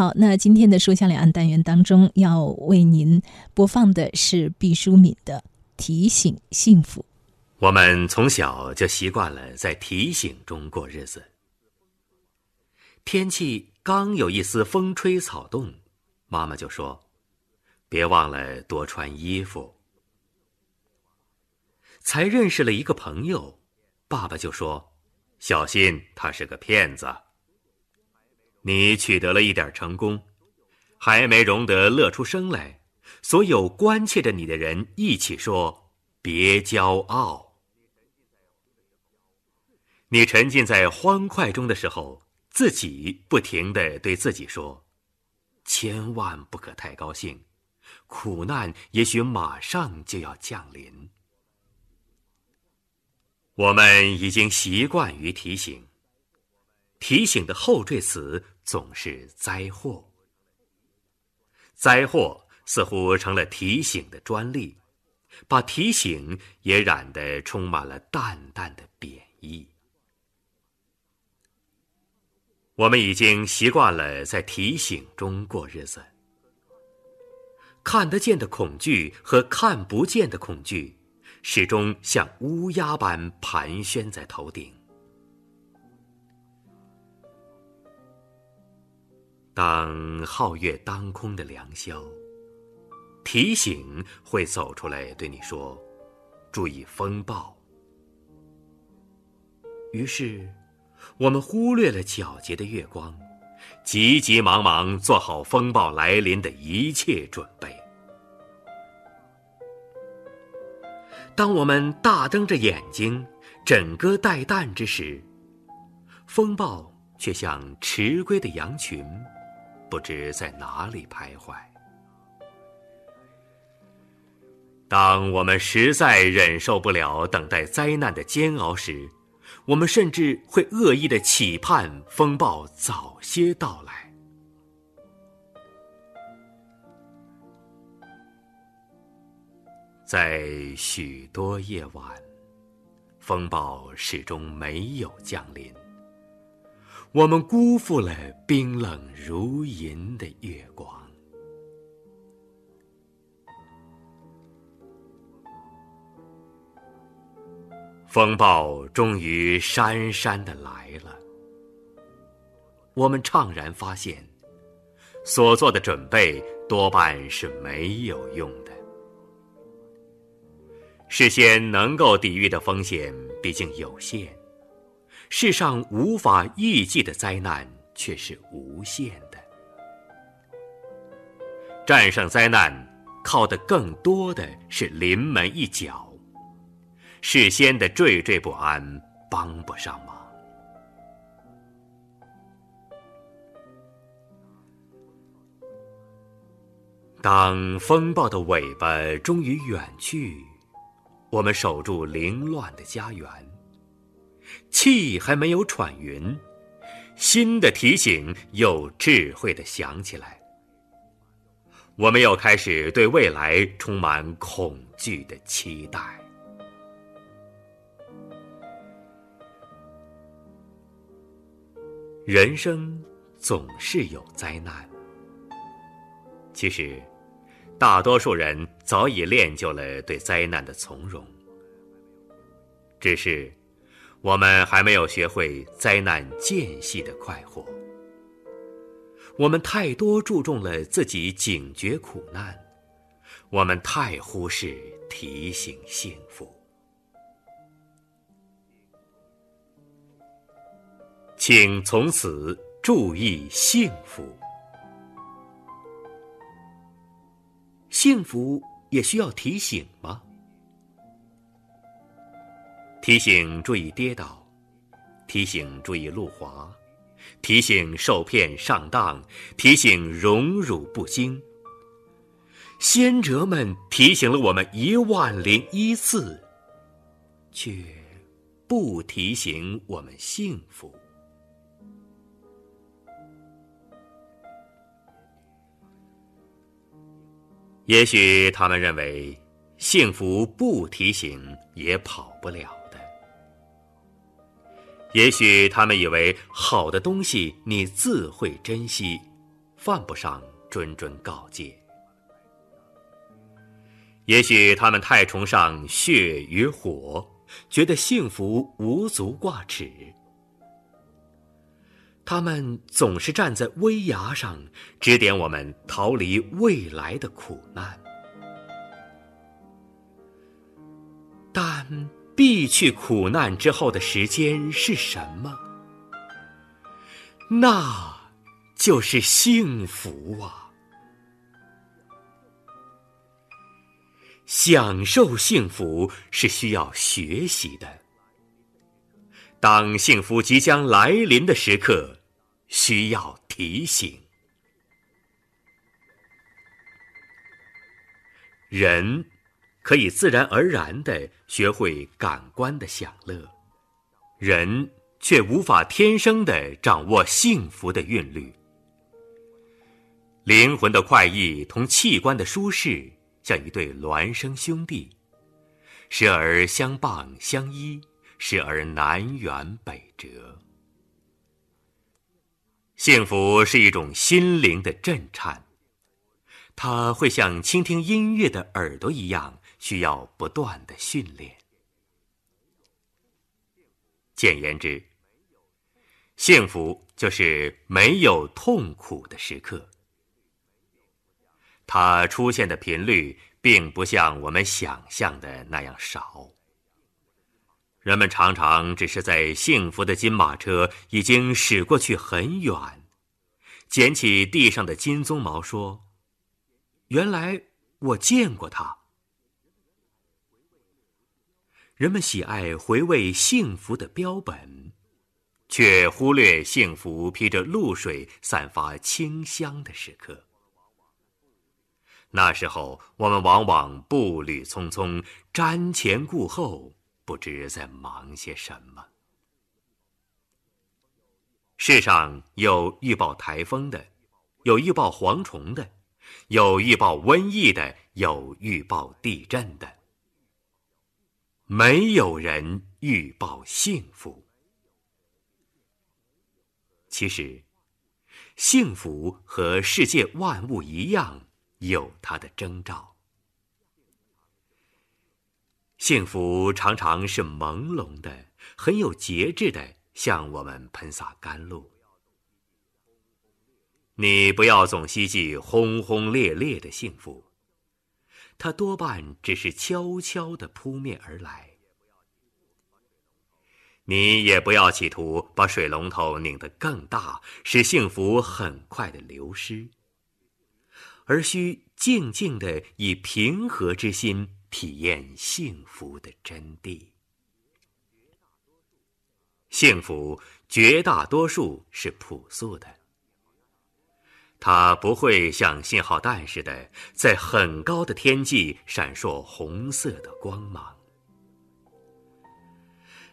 好，那今天的书香两岸单元当中，要为您播放的是毕淑敏的《提醒幸福》。我们从小就习惯了在提醒中过日子。天气刚有一丝风吹草动，妈妈就说：“别忘了多穿衣服。”才认识了一个朋友，爸爸就说：“小心，他是个骗子。”你取得了一点成功，还没容得乐出声来，所有关切着你的人一起说：“别骄傲。”你沉浸在欢快中的时候，自己不停的对自己说：“千万不可太高兴，苦难也许马上就要降临。”我们已经习惯于提醒。提醒的后缀词总是灾祸，灾祸似乎成了提醒的专利，把提醒也染得充满了淡淡的贬义。我们已经习惯了在提醒中过日子，看得见的恐惧和看不见的恐惧，始终像乌鸦般盘旋在头顶。当皓月当空的良宵，提醒会走出来对你说：“注意风暴。”于是，我们忽略了皎洁的月光，急急忙忙做好风暴来临的一切准备。当我们大瞪着眼睛，枕戈待旦之时，风暴却像迟归的羊群。不知在哪里徘徊。当我们实在忍受不了等待灾难的煎熬时，我们甚至会恶意的期盼风暴早些到来。在许多夜晚，风暴始终没有降临。我们辜负了冰冷如银的月光。风暴终于姗姗的来了。我们怅然发现，所做的准备多半是没有用的。事先能够抵御的风险毕竟有限。世上无法预计的灾难却是无限的。战胜灾难，靠的更多的是临门一脚。事先的惴惴不安帮不上忙。当风暴的尾巴终于远去，我们守住凌乱的家园。气还没有喘匀，新的提醒又智慧的响起来。我们又开始对未来充满恐惧的期待。人生总是有灾难，其实，大多数人早已练就了对灾难的从容，只是。我们还没有学会灾难间隙的快活，我们太多注重了自己警觉苦难，我们太忽视提醒幸福。请从此注意幸福，幸福也需要提醒吗？提醒注意跌倒，提醒注意路滑，提醒受骗上当，提醒荣辱不惊。先哲们提醒了我们一万零一次，却不提醒我们幸福。也许他们认为，幸福不提醒也跑不了。也许他们以为好的东西你自会珍惜，犯不上谆谆告诫。也许他们太崇尚血与火，觉得幸福无足挂齿。他们总是站在危崖上，指点我们逃离未来的苦难。但避去苦难之后的时间是什么？那，就是幸福啊！享受幸福是需要学习的。当幸福即将来临的时刻。需要提醒：人可以自然而然的学会感官的享乐，人却无法天生的掌握幸福的韵律。灵魂的快意同器官的舒适，像一对孪生兄弟，时而相傍相依，时而南辕北辙。幸福是一种心灵的震颤，它会像倾听音乐的耳朵一样，需要不断的训练。简言之，幸福就是没有痛苦的时刻。它出现的频率并不像我们想象的那样少。人们常常只是在幸福的金马车已经驶过去很远，捡起地上的金鬃毛说：“原来我见过它。”人们喜爱回味幸福的标本，却忽略幸福披着露水、散发清香的时刻。那时候，我们往往步履匆匆，瞻前顾后。不知在忙些什么。世上有预报台风的，有预报蝗虫的，有预报瘟疫的，有预报地震的。没有人预报幸福。其实，幸福和世界万物一样，有它的征兆。幸福常常是朦胧的，很有节制的，向我们喷洒甘露。你不要总希冀轰轰烈烈的幸福，它多半只是悄悄的扑面而来。你也不要企图把水龙头拧得更大，使幸福很快的流失，而需静静的以平和之心。体验幸福的真谛。幸福绝大多数是朴素的，它不会像信号弹似的在很高的天际闪烁红色的光芒。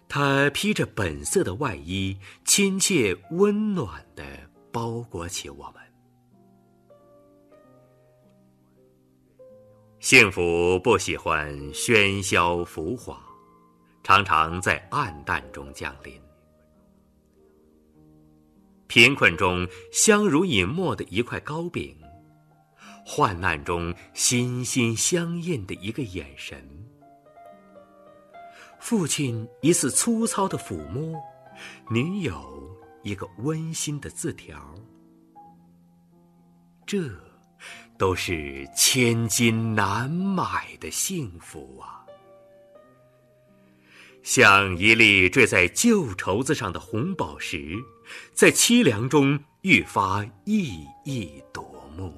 它披着本色的外衣，亲切温暖的包裹起我们。幸福不喜欢喧嚣浮华，常常在暗淡中降临。贫困中相濡以沫的一块糕饼，患难中心心相印的一个眼神，父亲一次粗糙的抚摸，女友一个温馨的字条，这。都是千金难买的幸福啊！像一粒坠在旧绸子上的红宝石，在凄凉中愈发熠熠夺目。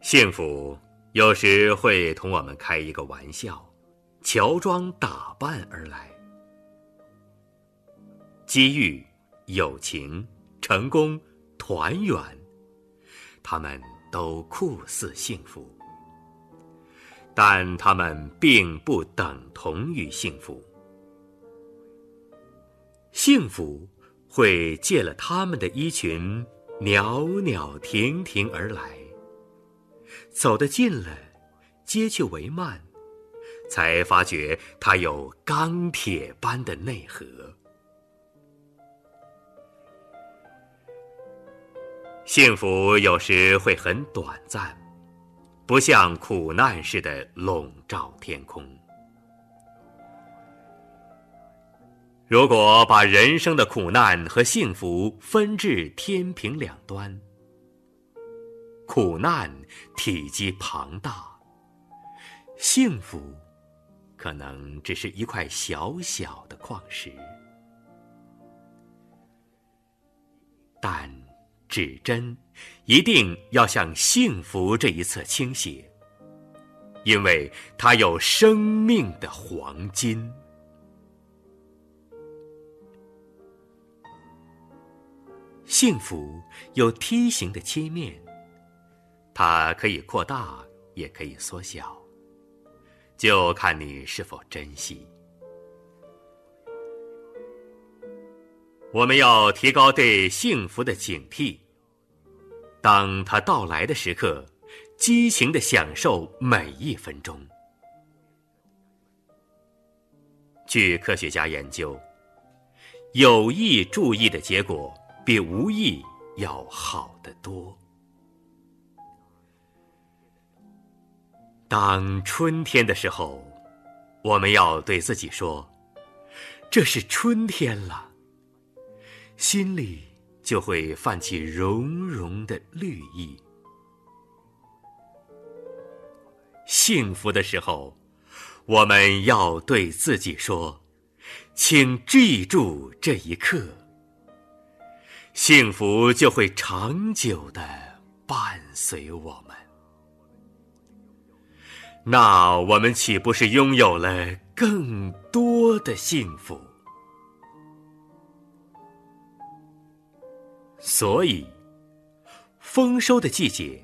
幸福有时会同我们开一个玩笑，乔装打扮而来。机遇、友情、成功、团圆，他们都酷似幸福，但他们并不等同于幸福。幸福会借了他们的衣裙，袅袅婷婷而来，走得近了，接去为慢；才发觉它有钢铁般的内核。幸福有时会很短暂，不像苦难似的笼罩天空。如果把人生的苦难和幸福分至天平两端，苦难体积庞大，幸福可能只是一块小小的矿石，但指针一定要向幸福这一侧倾斜，因为它有生命的黄金。幸福有梯形的切面，它可以扩大，也可以缩小，就看你是否珍惜。我们要提高对幸福的警惕，当它到来的时刻，激情的享受每一分钟。据科学家研究，有意注意的结果。比无意要好得多。当春天的时候，我们要对自己说：“这是春天了。”心里就会泛起融融的绿意。幸福的时候，我们要对自己说：“请记住这一刻。”幸福就会长久的伴随我们，那我们岂不是拥有了更多的幸福？所以，丰收的季节，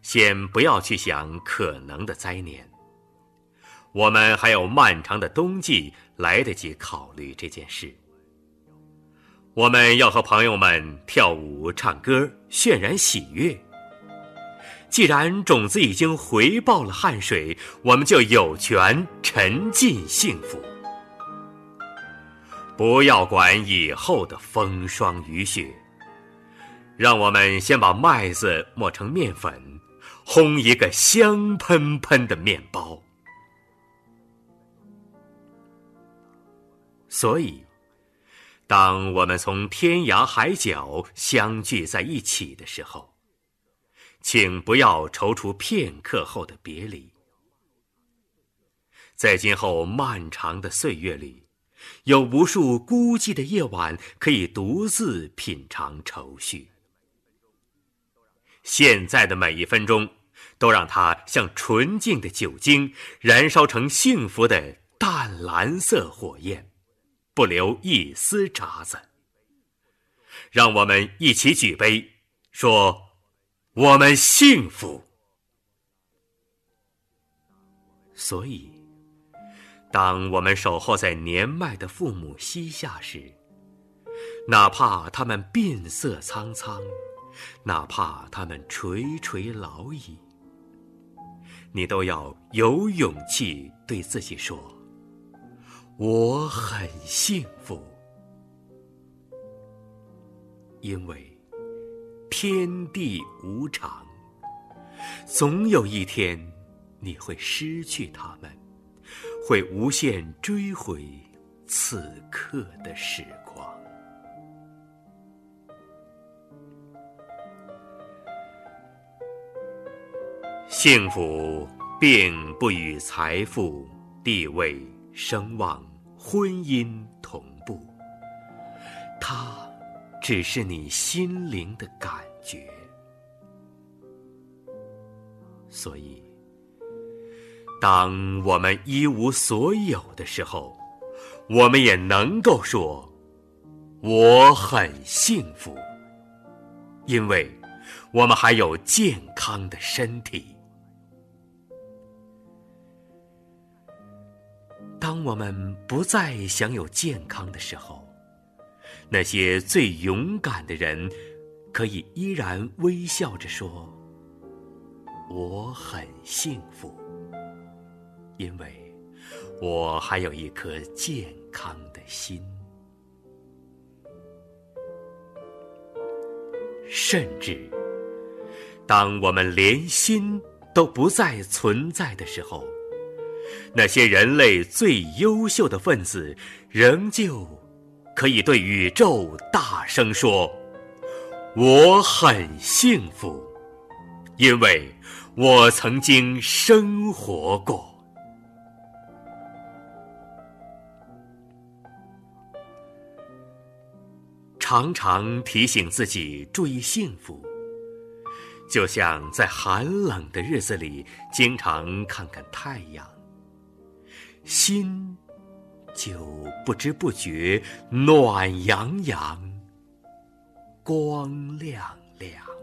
先不要去想可能的灾年。我们还有漫长的冬季，来得及考虑这件事。我们要和朋友们跳舞、唱歌，渲染喜悦。既然种子已经回报了汗水，我们就有权沉浸幸福。不要管以后的风霜雨雪，让我们先把麦子磨成面粉，烘一个香喷喷的面包。所以。当我们从天涯海角相聚在一起的时候，请不要踌躇片刻后的别离。在今后漫长的岁月里，有无数孤寂的夜晚可以独自品尝愁绪。现在的每一分钟，都让它像纯净的酒精，燃烧成幸福的淡蓝色火焰。不留一丝渣子。让我们一起举杯，说：“我们幸福。”所以，当我们守候在年迈的父母膝下时，哪怕他们鬓色苍苍，哪怕他们垂垂老矣，你都要有勇气对自己说。我很幸福，因为天地无常，总有一天你会失去他们，会无限追回此刻的时光。幸福并不与财富、地位。声望、婚姻同步，它只是你心灵的感觉。所以，当我们一无所有的时候，我们也能够说：“我很幸福，因为我们还有健康的身体。”我们不再享有健康的时候，那些最勇敢的人，可以依然微笑着说：“我很幸福，因为我还有一颗健康的心。甚至，当我们连心都不再存在的时候，那些人类最优秀的分子，仍旧可以对宇宙大声说：“我很幸福，因为我曾经生活过。”常常提醒自己注意幸福，就像在寒冷的日子里经常看看太阳，心就不知不觉暖洋洋、光亮亮。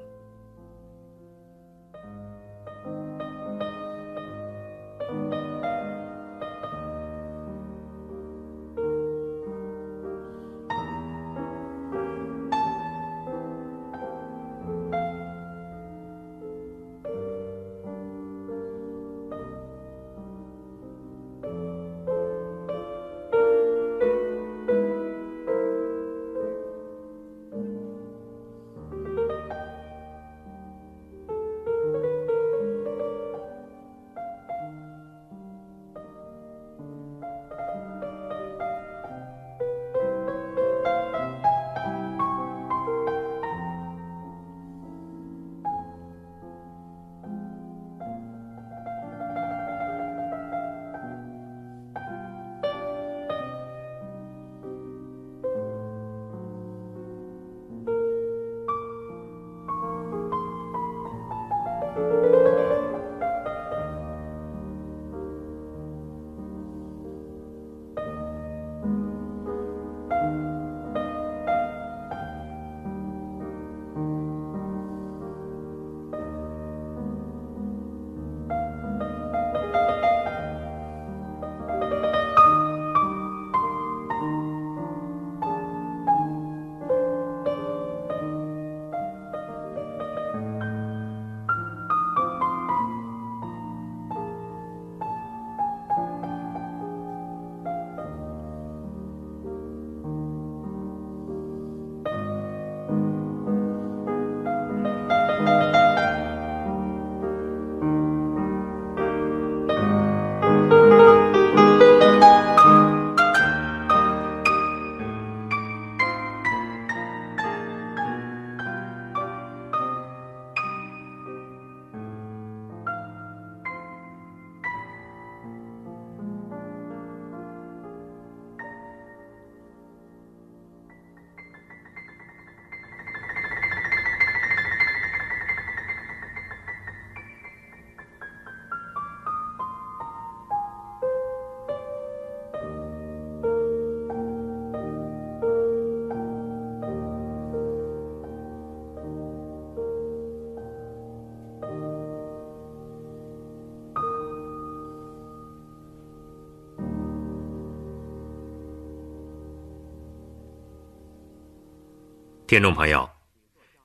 听众朋友，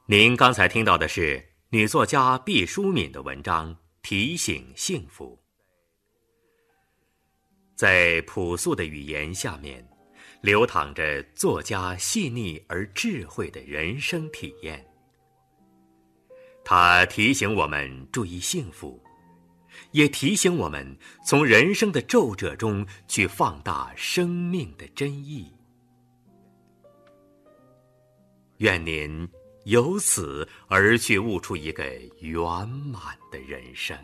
您刚才听到的是女作家毕淑敏的文章《提醒幸福》。在朴素的语言下面，流淌着作家细腻而智慧的人生体验。他提醒我们注意幸福，也提醒我们从人生的皱褶中去放大生命的真意。愿您由此而去悟出一个圆满的人生。